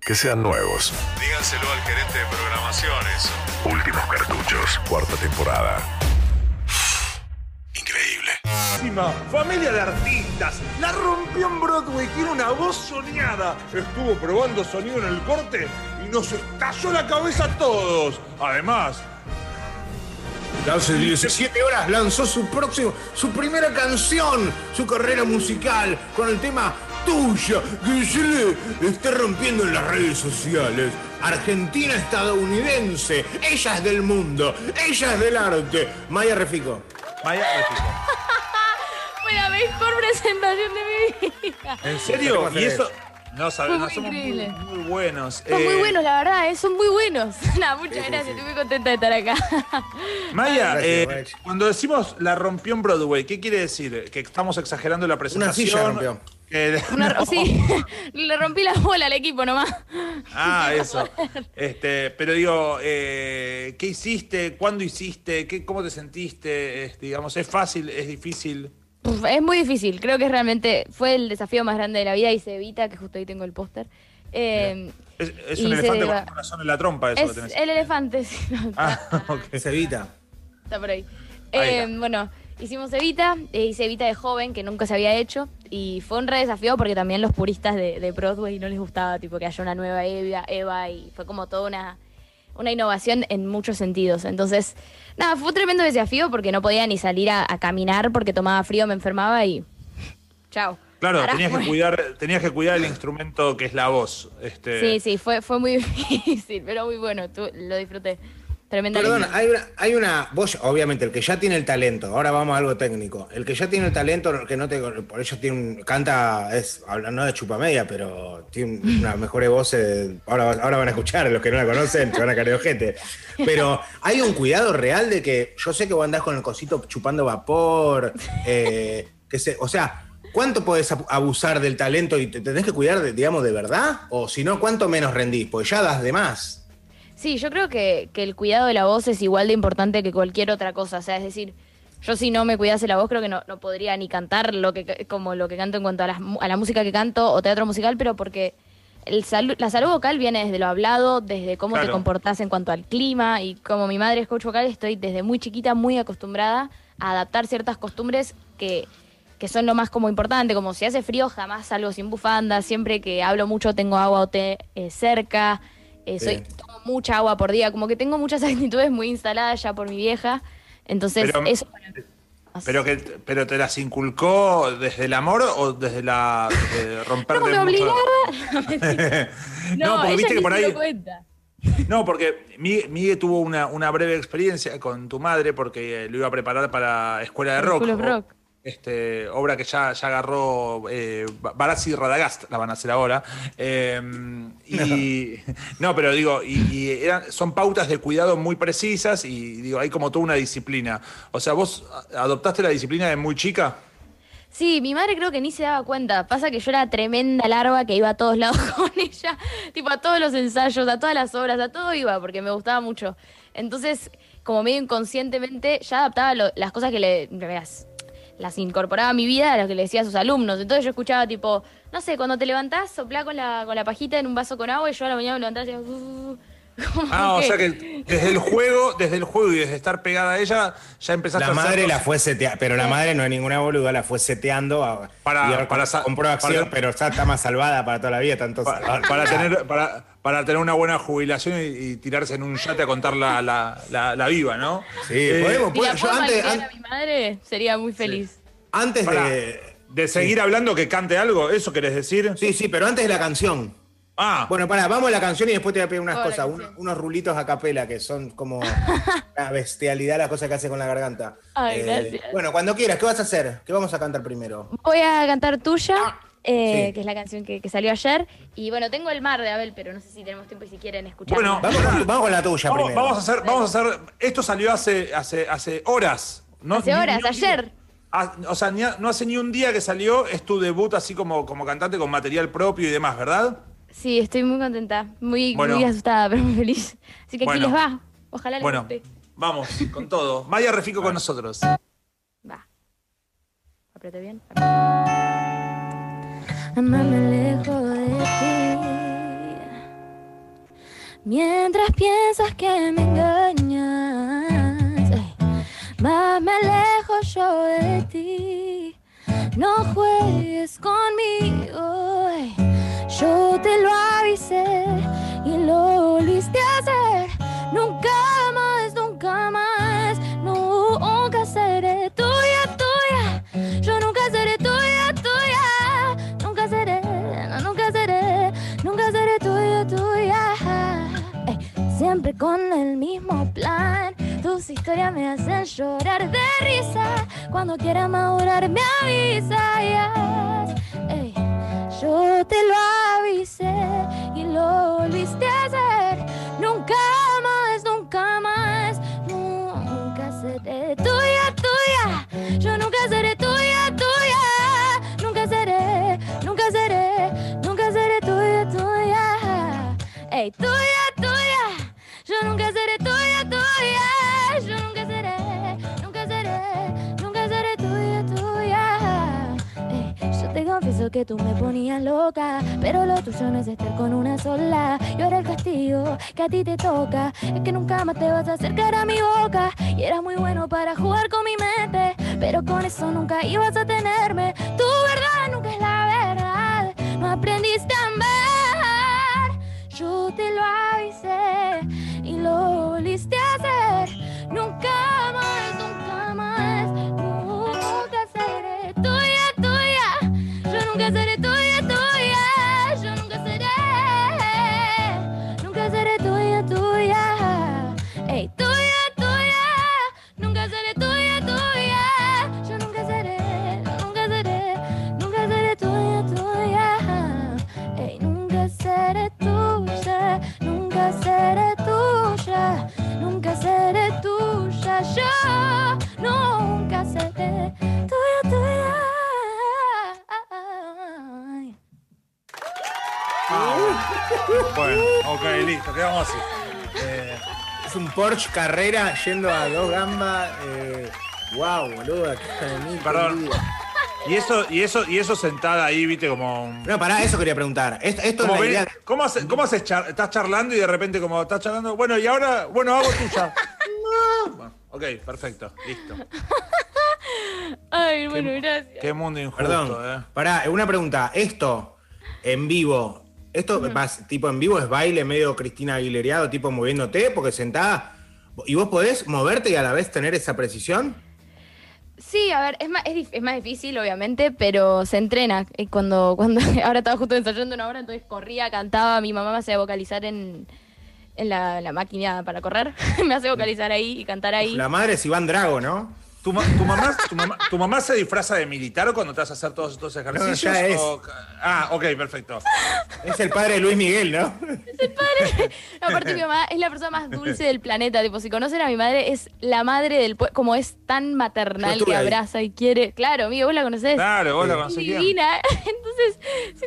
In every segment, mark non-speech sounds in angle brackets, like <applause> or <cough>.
Que sean nuevos. Díganselo al gerente de programaciones. Últimos cartuchos. Cuarta temporada. Increíble. Familia de artistas. La rompió en Broadway. Tiene una voz soñada. Estuvo probando sonido en el corte y nos estalló la cabeza a todos. Además, Hace 17 horas lanzó su próximo, su primera canción, su carrera musical, con el tema Tuya, que se le está rompiendo en las redes sociales. Argentina estadounidense, ella es del mundo, ella es del arte. Maya Refico. Maya Refico. <laughs> Fue la mejor presentación de mi vida. ¿En serio? Y eso. No sabemos, muy somos muy, increíble. muy buenos. Son muy Eh, buenos, la verdad, eh, son muy buenos. <laughs> Nada, muchas Sí, sí, gracias, sí. estoy muy contenta de estar acá. <laughs> Maya, Gracias, eh, cuando decimos la rompió en Broadway, ¿qué quiere decir? ¿Que estamos exagerando la presentación? silla rompió. Que- <laughs> Una- <laughs> No. Sí, <laughs> le rompí la bola al equipo nomás. Ah, eso. Este, pero digo, eh, ¿qué hiciste? ¿Cuándo hiciste? ¿Qué, ¿Cómo te sentiste? Es, digamos, ¿es fácil? ¿Es difícil? Uf, Es muy difícil, creo que realmente fue el desafío más grande de la vida y se evita, que justo ahí tengo el póster. Eh, Es, un se elefante con un corazón en la trompa, eso es que tenés. el elefante, sí, no, Ah, ok. Es Evita. está por ahí. Ahí Eh, está. bueno, hicimos Evita, eh, hice Evita de joven, que nunca se había hecho, y fue un re desafío porque también los puristas de, de Broadway no les gustaba tipo que haya una nueva Eva, Eva y fue como toda una, una innovación en muchos sentidos. Entonces, nada, fue un tremendo desafío porque no podía ni salir a, a caminar porque tomaba frío, me enfermaba y... Chao. Claro, tenías que, <laughs> cuidar, tenías que cuidar el instrumento que es la voz. Este, Sí, sí, fue, fue muy <laughs> difícil, pero muy bueno, tú- lo disfruté. Tremenda hay una, hay una. Vos, obviamente, el que ya tiene el talento, ahora vamos a algo técnico. El que ya tiene el talento, que no te. Por eso tiene un. Canta, es. Hablando de chupamedia, pero tiene una mejor voz. eh, ahora, ahora van a escuchar, los que no la conocen, se van a caer de ojete. Pero hay un cuidado real de que. Yo sé que vos andás con el cosito chupando vapor. eh, que se, o sea. ¿Cuánto podés ab- abusar del talento y te tenés que cuidar, de, digamos, de verdad? O si no, ¿cuánto menos rendís? Porque ya das de más. Sí, yo creo que, que el cuidado de la voz es igual de importante que cualquier otra cosa. O sea, es decir, yo si no me cuidase la voz creo que no, no podría ni cantar lo que como lo que canto en cuanto a, las a la música que canto o teatro musical, pero porque el salu- la salud vocal viene desde lo hablado, desde cómo te comportás en cuanto al clima y como mi madre es coach vocal, estoy desde muy chiquita muy acostumbrada a adaptar ciertas costumbres que, que son lo más como importante, como si hace frío jamás salgo sin bufanda, siempre que hablo mucho tengo agua o té eh, cerca, eh, soy, mucha agua por día, como que tengo muchas <laughs> actitudes muy instaladas ya por mi vieja, entonces Pero- eso... Pero, que, ¿Pero te las inculcó desde el amor o desde la desde romperte No, me mucho? obligaba. <laughs> No, porque ella viste que por ahí. cuenta. No, porque Mi- Miguel tuvo una, una breve experiencia con tu madre porque eh, lo iba a preparar para Escuela de Rock. School of o- Rock. Este, obra que ya, ya agarró eh, Barassi y Radagast, la van a hacer ahora. Eh, y, <laughs> no, pero digo, y, y eran- son pautas de cuidado muy precisas y digo, hay como toda una disciplina. O sea, ¿vos adoptaste la disciplina de muy chica? Sí, mi madre creo que ni se daba cuenta. Pasa que yo era tremenda larva que iba a todos lados <laughs> con ella. Tipo a todos los ensayos, a todas las obras, a todo iba porque me gustaba mucho. Entonces, como medio inconscientemente, ya adaptaba lo- las cosas que le... Las, las incorporaba a mi vida a lo que le decía a sus alumnos. Entonces yo escuchaba tipo, no sé, cuando te levantás, soplá con la, con la pajita en un vaso con agua y yo a la mañana me levantaba y decía... Ah, o sea que desde el juego, desde el juego y desde estar pegada a ella, ya empezaste La a madre la fue seteando, pero la madre no es ninguna boluda, la fue seteando a, Para- para compró acción, para- pero ya está más salvada para toda la vida, tanto para, para tener para, para tener una buena jubilación y, y tirarse en un yate a contar la, la, la, la viva, ¿no? Sí, Eh, podemos, pues, yo antes, an- a mi madre, sería muy feliz. antes de. de seguir hablando que cante algo, ¿eso querés decir? Sí, sí, pero antes de la canción. Ah, Bueno, pará, vamos a la canción y después te voy a pedir unas la cosas, unos, rulitos a capela que son como <laughs> una bestialidad las cosas que hace con la garganta. Eh, Ay, gracias. Bueno, cuando quieras, ¿qué vas a hacer? ¿Qué vamos a cantar primero? Voy a cantar Tuya, eh, sí. que es la canción que, que salió ayer. Y bueno, tengo El Mar de Abel, pero no sé si tenemos tiempo y si quieren escuchar. Bueno, Vamos con, tu- vamos con la tuya vamos, primero. vamos a hacer, vamos a hacer. Esto salió hace, hace, hace horas. ¿no? Hace Ni- horas, ni ayer. día. Ah, o sea, ni no hace ni un día que salió, es tu debut así como, como cantante con material propio y demás, ¿verdad? Sí, estoy muy contenta, muy, Bueno. muy asustada, pero muy feliz. Así que Bueno. aquí les va. Ojalá les Bueno, guste. vamos, con todo. Maya Refico con nosotros. Va. Apriete bien. Amame lejos de ti, Mientras piensas que me engañas, más me alejo yo de ti. No juegues conmigo, ey, yo te lo avisé y lo volviste a hacer. Nunca más, nunca más, nunca seré tuya, tuya. Yo nunca seré tuya, tuya. Nunca seré, no, nunca seré, nunca seré tuya, tuya. Siempre con el mismo plan. Tus historias me hacen llorar de risa. Cuando quieras madurar, me avisas. Yo te lo tuya. Tuya. Yo nunca seré tuya, tuya. Yo nunca seré, nunca seré, nunca seré tuya, tuya. Ey, yo te confieso que tú me ponías loca, pero lo tuyo no es estar con una sola. Y ahora el castigo que a ti te toca es que nunca más te vas a acercar a mi boca. Y eras muy bueno para jugar con mi mente, pero con eso nunca ibas a tenerme. Tu verdad nunca es la verdad, no aprendiste a así. Eh, Es un Porsche Carrera yendo a dos gambas. Eh, wow, boludo. qué de mí, qué Perdón. y eso, y eso, y eso sentada ahí, viste, como. No, pará, eso quería preguntar. Esto, esto es como la ven- idea. ¿Cómo, hace- cómo haces char- estás charlando y de repente como estás charlando? Bueno, y ahora, bueno, hago tuya. No. Bueno, ok, perfecto, listo. Ay, bueno, gracias. Qué mundo injusto, Perdón. eh. Pará, una pregunta. Esto, en vivo, esto más tipo en vivo es baile medio Cristina Aguileriado, tipo moviéndote, porque sentada. ¿Y vos podés moverte y a la vez tener esa precisión? Sí, a ver, es más, es, es más difícil, obviamente, pero se entrena. Eh, Cuando, <laughs> cuando ahora estaba justo ensayando una hora, entonces corría, cantaba, mi mamá me hacía vocalizar en, en la, la máquina para correr. <laughs> me hace vocalizar ahí y cantar ahí. La madre es Iván Drago, ¿no? ¿Tu, ma- tu mamá, tu, mamá, tu mamá se disfraza de militar cuando te vas a hacer todos estos ejercicios? ya es. o- Ah, ok, perfecto. Es el padre de Luis Miguel, ¿no? No, aparte mi mamá es la persona más dulce del planeta. Tipo, si conocen a mi madre, es la madre del pueblo. Como es tan maternal que ahí. abraza y quiere. Claro, amigo, vos la conocés. Claro, vos la Es conocés divina. <laughs> Entonces,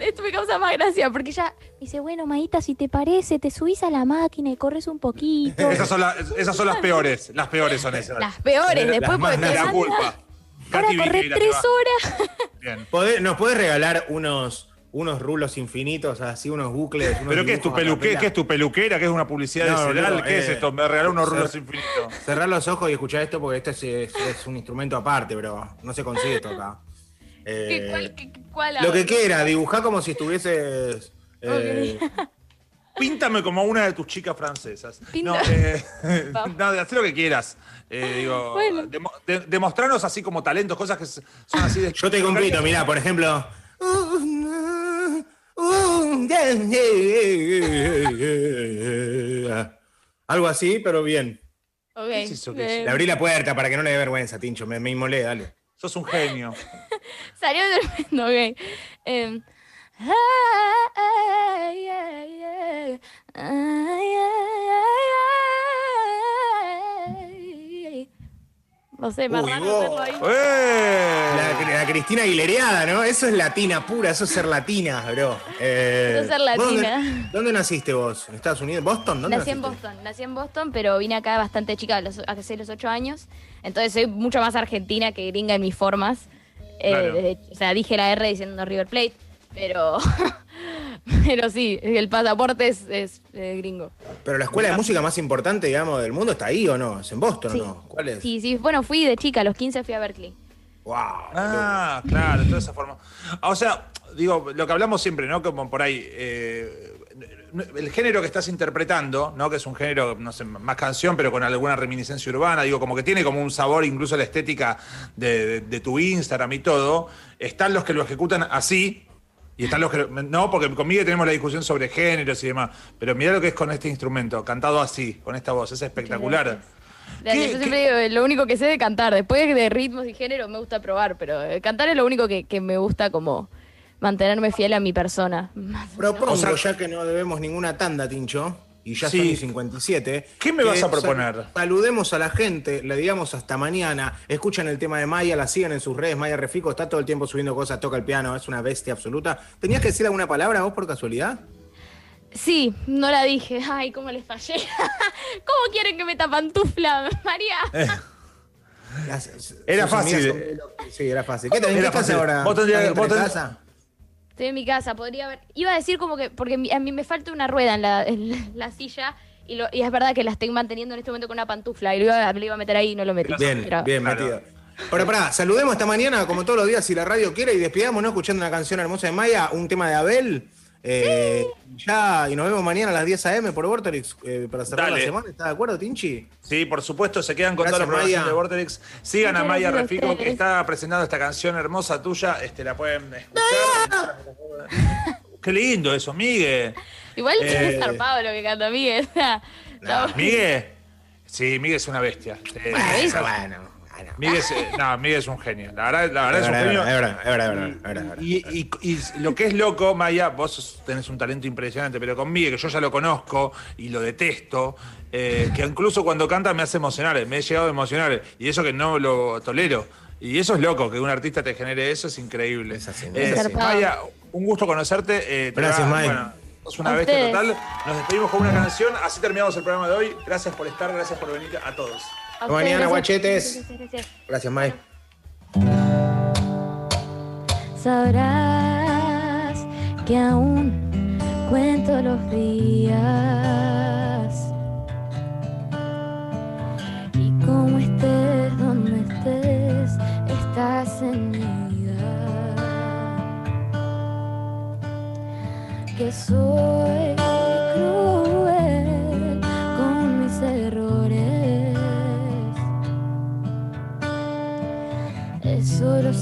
esto me causa más gracia porque ella me dice, bueno, Maíta, si te parece, te subís a la máquina y corres un poquito. <laughs> Esas son, las- esas son las peores. Las peores son esas. Las peores, Las después más porque te la manda culpa. para correr tres horas. Bien. ¿Podés- ¿Nos puedes regalar unos, unos rulos infinitos, así, unos bucles? unos ¿Pero qué es tu capela? ¿Qué es tu peluquera? ¿Qué es una publicidad No, de cereal? no, ¿Qué es eh, esto? Me regaló unos cer- rulos infinitos. Cerrar los ojos y escuchar esto porque este es, es- es un instrumento aparte, pero no se consigue esto acá. Eh, ¿Qué- cuál- qué- cuál lo que quiera, dibujá como si estuvieses. Eh, Píntame como una de tus chicas francesas. Pinta- No, eh, <laughs> no, haz lo que quieras. Eh, digo, Bueno. demo- de- demostrarnos así como talentos, cosas que son así de. yo te compito, mirá, por ejemplo. Algo así, pero bien. Ok, ¿Qué es eso que eh, Le abrí la puerta para que no le dé vergüenza, Tincho. Me, me inmolé, dale. Sos un genio. <laughs> Salió tremendo, ok. Em, ay, No sé, más Uy, raro ahí. ¡Eh! La, la Cristina Aguileriada, ¿no? Eso es latina pura, eso es ser latina, bro. Eh, Eso es ser ¿vos latina. ¿dónde, dónde naciste vos? ¿En Estados Unidos? ¿Boston? ¿Dónde Nací en? Boston, nací en Boston, pero vine acá bastante chica, a los- hace los ocho años. Entonces soy mucho más argentina que gringa en mis formas. Eh, Claro. desde- o sea, dije la R diciendo River Plate, pero, <laughs> Pero sí, el pasaporte es, es, eh, gringo. Pero la escuela de música más importante, digamos, del mundo está ahí o no? ¿Es en Boston Sí. o no? ¿Cuál es? Sí, sí, bueno, fui de chica, a los 15 fui a Berkeley. Wow. Ah, claro, de toda esa forma. Ah, O sea, digo, lo que hablamos siempre, ¿no? Como por ahí, eh, el género que estás interpretando, ¿no? Que es un género, no sé, más canción, pero con alguna reminiscencia urbana, digo, como que tiene como un sabor, incluso la estética de, de- de tu Instagram y todo. Están los que lo ejecutan así. Y están los que. No, porque conmigo tenemos la discusión sobre géneros y demás. Pero mira lo que es con este instrumento, cantado así, con esta voz. Es espectacular. Gracias. Gracias. ¿Qué- Yo siempre digo, lo único que sé de cantar, después de ritmos y género me gusta probar, pero eh, cantar es lo único que, que me gusta como mantenerme fiel a mi persona. <laughs> Propongo, O sea- ya que no debemos ninguna tanda, Tincho, y ya Sí. son y 57. ¿Qué me vas a proponer? Saludemos a la gente, le digamos hasta mañana. Escuchan el tema de Maya, la siguen en sus redes. Maya Refico está todo el tiempo subiendo cosas, toca el piano, es una bestia absoluta. ¿Tenías que decir alguna palabra vos por casualidad? Sí, no la dije. Ay, cómo les fallé. <laughs> ¿Cómo quieren que meta pantufla, María? <laughs> Las- Era fácil. son- Sí, era fácil. ¿Qué te ¿Qué estás ahora? Vos tendrías- Estoy en mi casa, podría haber. Iba a decir como que. Porque mi- a mí me falta una rueda en la, en la- la silla. Y, lo- y es verdad que la estoy manteniendo en este momento con una pantufla. Y lo iba, lo iba a meter ahí y no lo metí. Bien, Pero- bien Claro. metido. Ahora, pará, saludemos esta mañana, como todos los días, si la radio quiere, y despidámonos escuchando una canción hermosa de Maya, un tema de Abel. Eh, Ya, y nos vemos mañana a las 10 a.m. por Vorterix eh, para cerrar Dale. la semana. ¿Estás de acuerdo, Tinchi? Sí, por supuesto, se quedan con Gracias, toda la programación Maya. de Vortex. Sigan a Maya Refico, que está presentando esta canción hermosa tuya. Este, la pueden escuchar. Qué lindo eso, Migue. Igual Eh, es zarpado lo que canta Miguel. o sea, está- ¿Migue? Sí, Migue es una bestia. Bueno, bueno, bueno. Migue es, eh, no, Migue es un genio. La verdad, la verdad Es es un verdad, genio. es verdad, es verdad, es verdad, es verdad, es verdad. Y, y- y lo que es loco, Maya, vos tenés un talento impresionante, pero conmigo, que yo ya lo conozco y lo detesto, eh, que incluso cuando canta me hace emocionar, me he llegado a emocionar, y eso que no lo tolero. Y eso es loco, que un artista te genere eso, es increíble. Es así, Eh, es así. Maya, un gusto conocerte. eh, te Gracias, va- May. Bueno, una ustedes. total. Nos despedimos con una canción, así terminamos el programa de hoy. Gracias por estar, gracias por venir a todos. Hasta mañana, gracias. guachetes. Gracias, gracias. Sabrás que aún cuento los días y como estés donde estés, estás en mi vida. Que soy Eso lo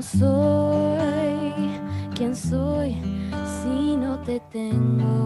No soy quien soy si no te tengo.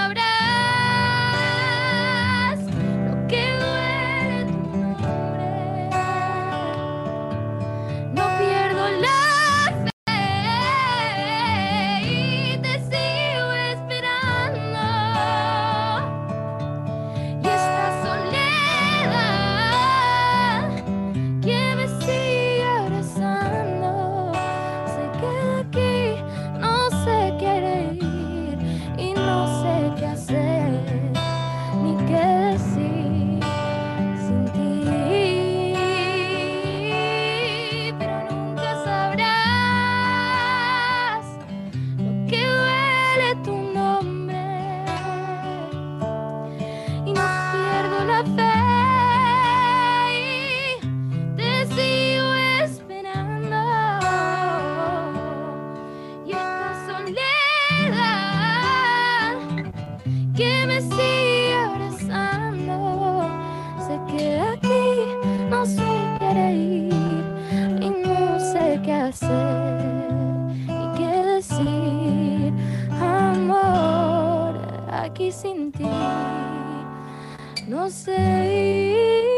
palabras. que me sigue abrazando. Se queda aquí, no se quiere ir y no sé qué hacer y qué decir. Amor, aquí sin ti, no sé ir.